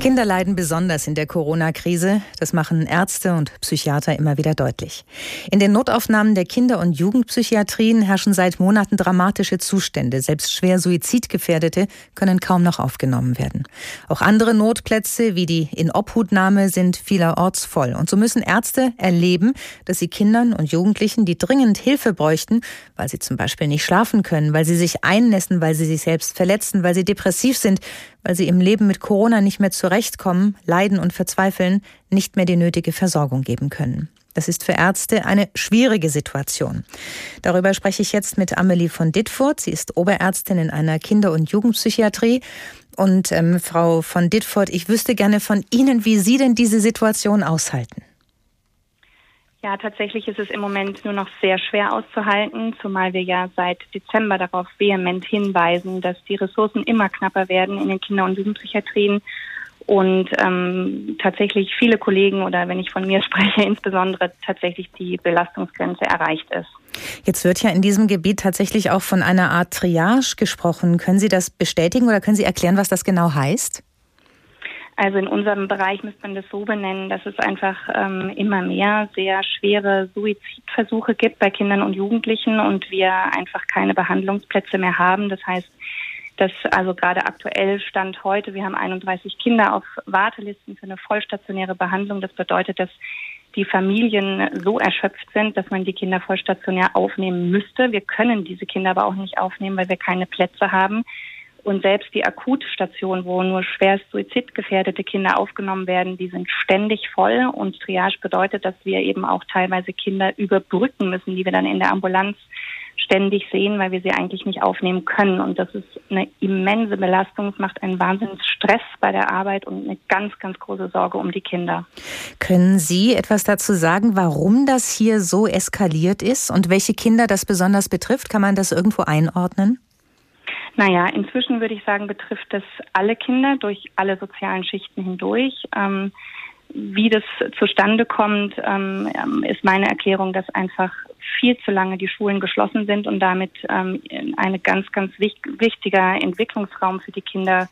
Kinder leiden besonders in der Corona-Krise. Das machen Ärzte und Psychiater immer wieder deutlich. In den Notaufnahmen der Kinder- und Jugendpsychiatrien herrschen seit Monaten dramatische Zustände. Selbst schwer Suizidgefährdete können kaum noch aufgenommen werden. Auch andere Notplätze wie die Inobhutnahme sind vielerorts voll. Und so müssen Ärzte erleben, dass sie Kindern und Jugendlichen, die dringend Hilfe bräuchten, weil sie zum Beispiel nicht schlafen können, weil sie sich einnässen, weil sie sich selbst verletzen, weil sie depressiv sind, weil sie im Leben mit Corona nicht mehr zurechtkommen, leiden und verzweifeln, nicht mehr die nötige Versorgung geben können. Das ist für Ärzte eine schwierige Situation. Darüber spreche ich jetzt mit Amelie von Ditfurt. Sie ist Oberärztin in einer Kinder- und Jugendpsychiatrie. Und ähm, Frau von Ditfurt, ich wüsste gerne von Ihnen, wie Sie denn diese Situation aushalten. Ja, tatsächlich ist es im Moment nur noch sehr schwer auszuhalten, zumal wir ja seit Dezember darauf vehement hinweisen, dass die Ressourcen immer knapper werden in den Kinder- und Jugendpsychiatrien und ähm, tatsächlich viele Kollegen oder wenn ich von mir spreche, insbesondere tatsächlich die Belastungsgrenze erreicht ist. Jetzt wird ja in diesem Gebiet tatsächlich auch von einer Art Triage gesprochen. Können Sie das bestätigen oder können Sie erklären, was das genau heißt? Also in unserem Bereich müsste man das so benennen, dass es einfach ähm, immer mehr sehr schwere Suizidversuche gibt bei Kindern und Jugendlichen und wir einfach keine Behandlungsplätze mehr haben. Das heißt, dass also gerade aktuell Stand heute, wir haben 31 Kinder auf Wartelisten für eine vollstationäre Behandlung. Das bedeutet, dass die Familien so erschöpft sind, dass man die Kinder vollstationär aufnehmen müsste. Wir können diese Kinder aber auch nicht aufnehmen, weil wir keine Plätze haben. Und selbst die Akutstationen, wo nur schwerst suizidgefährdete Kinder aufgenommen werden, die sind ständig voll. Und Triage bedeutet, dass wir eben auch teilweise Kinder überbrücken müssen, die wir dann in der Ambulanz ständig sehen, weil wir sie eigentlich nicht aufnehmen können. Und das ist eine immense Belastung. Es macht einen wahnsinnigen Stress bei der Arbeit und eine ganz, ganz große Sorge um die Kinder. Können Sie etwas dazu sagen, warum das hier so eskaliert ist und welche Kinder das besonders betrifft? Kann man das irgendwo einordnen? Naja, inzwischen würde ich sagen, betrifft das alle Kinder durch alle sozialen Schichten hindurch. Ähm, wie das zustande kommt, ähm, ist meine Erklärung, dass einfach viel zu lange die Schulen geschlossen sind und damit ähm, ein ganz, ganz wichtiger Entwicklungsraum für die Kinder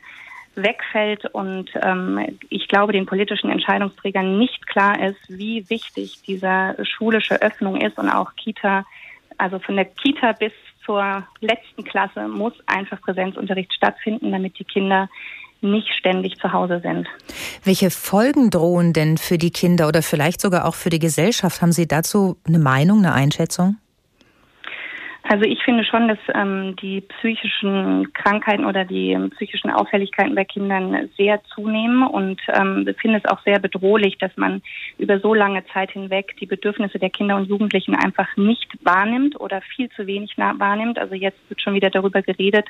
wegfällt und ähm, ich glaube, den politischen Entscheidungsträgern nicht klar ist, wie wichtig diese schulische Öffnung ist und auch Kita, also von der Kita bis zur letzten Klasse muss einfach Präsenzunterricht stattfinden, damit die Kinder nicht ständig zu Hause sind. Welche Folgen drohen denn für die Kinder oder vielleicht sogar auch für die Gesellschaft? Haben Sie dazu eine Meinung, eine Einschätzung? Also ich finde schon, dass ähm, die psychischen Krankheiten oder die psychischen Auffälligkeiten bei Kindern sehr zunehmen und ähm, finde es auch sehr bedrohlich, dass man über so lange Zeit hinweg die Bedürfnisse der Kinder und Jugendlichen einfach nicht wahrnimmt oder viel zu wenig wahrnimmt. Also jetzt wird schon wieder darüber geredet,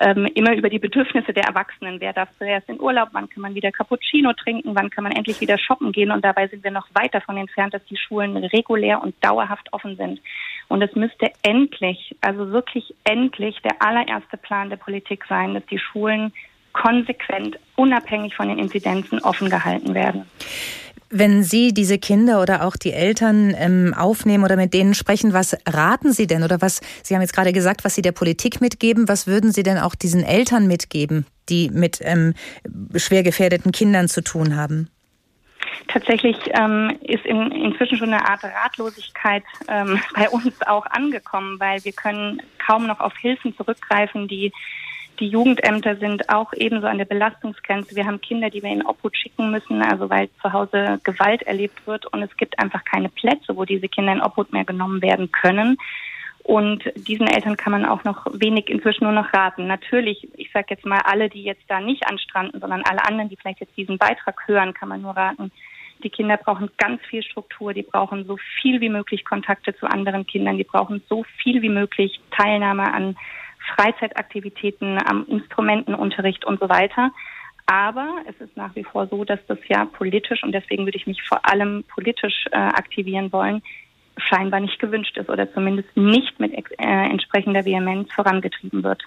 ähm, immer über die Bedürfnisse der Erwachsenen. Wer darf zuerst in Urlaub? Wann kann man wieder Cappuccino trinken? Wann kann man endlich wieder shoppen gehen? Und dabei sind wir noch weit davon entfernt, dass die Schulen regulär und dauerhaft offen sind. Und es müsste endlich, also wirklich endlich der allererste Plan der Politik sein, dass die Schulen konsequent, unabhängig von den Inzidenzen offen gehalten werden. Wenn Sie diese Kinder oder auch die Eltern ähm, aufnehmen oder mit denen sprechen, was raten Sie denn oder was, Sie haben jetzt gerade gesagt, was Sie der Politik mitgeben, was würden Sie denn auch diesen Eltern mitgeben, die mit ähm, schwer gefährdeten Kindern zu tun haben? Tatsächlich ähm, ist in, inzwischen schon eine Art Ratlosigkeit ähm, bei uns auch angekommen, weil wir können kaum noch auf Hilfen zurückgreifen, die die Jugendämter sind auch ebenso an der Belastungsgrenze. Wir haben Kinder, die wir in Obhut schicken müssen, also weil zu Hause Gewalt erlebt wird und es gibt einfach keine Plätze, wo diese Kinder in Obhut mehr genommen werden können. Und diesen Eltern kann man auch noch wenig inzwischen nur noch raten. Natürlich, ich sage jetzt mal, alle, die jetzt da nicht anstranden, sondern alle anderen, die vielleicht jetzt diesen Beitrag hören, kann man nur raten, die Kinder brauchen ganz viel Struktur, die brauchen so viel wie möglich Kontakte zu anderen Kindern, die brauchen so viel wie möglich Teilnahme an Freizeitaktivitäten, am Instrumentenunterricht und so weiter. Aber es ist nach wie vor so, dass das ja politisch, und deswegen würde ich mich vor allem politisch äh, aktivieren wollen, scheinbar nicht gewünscht ist oder zumindest nicht mit äh, entsprechender Vehemenz vorangetrieben wird.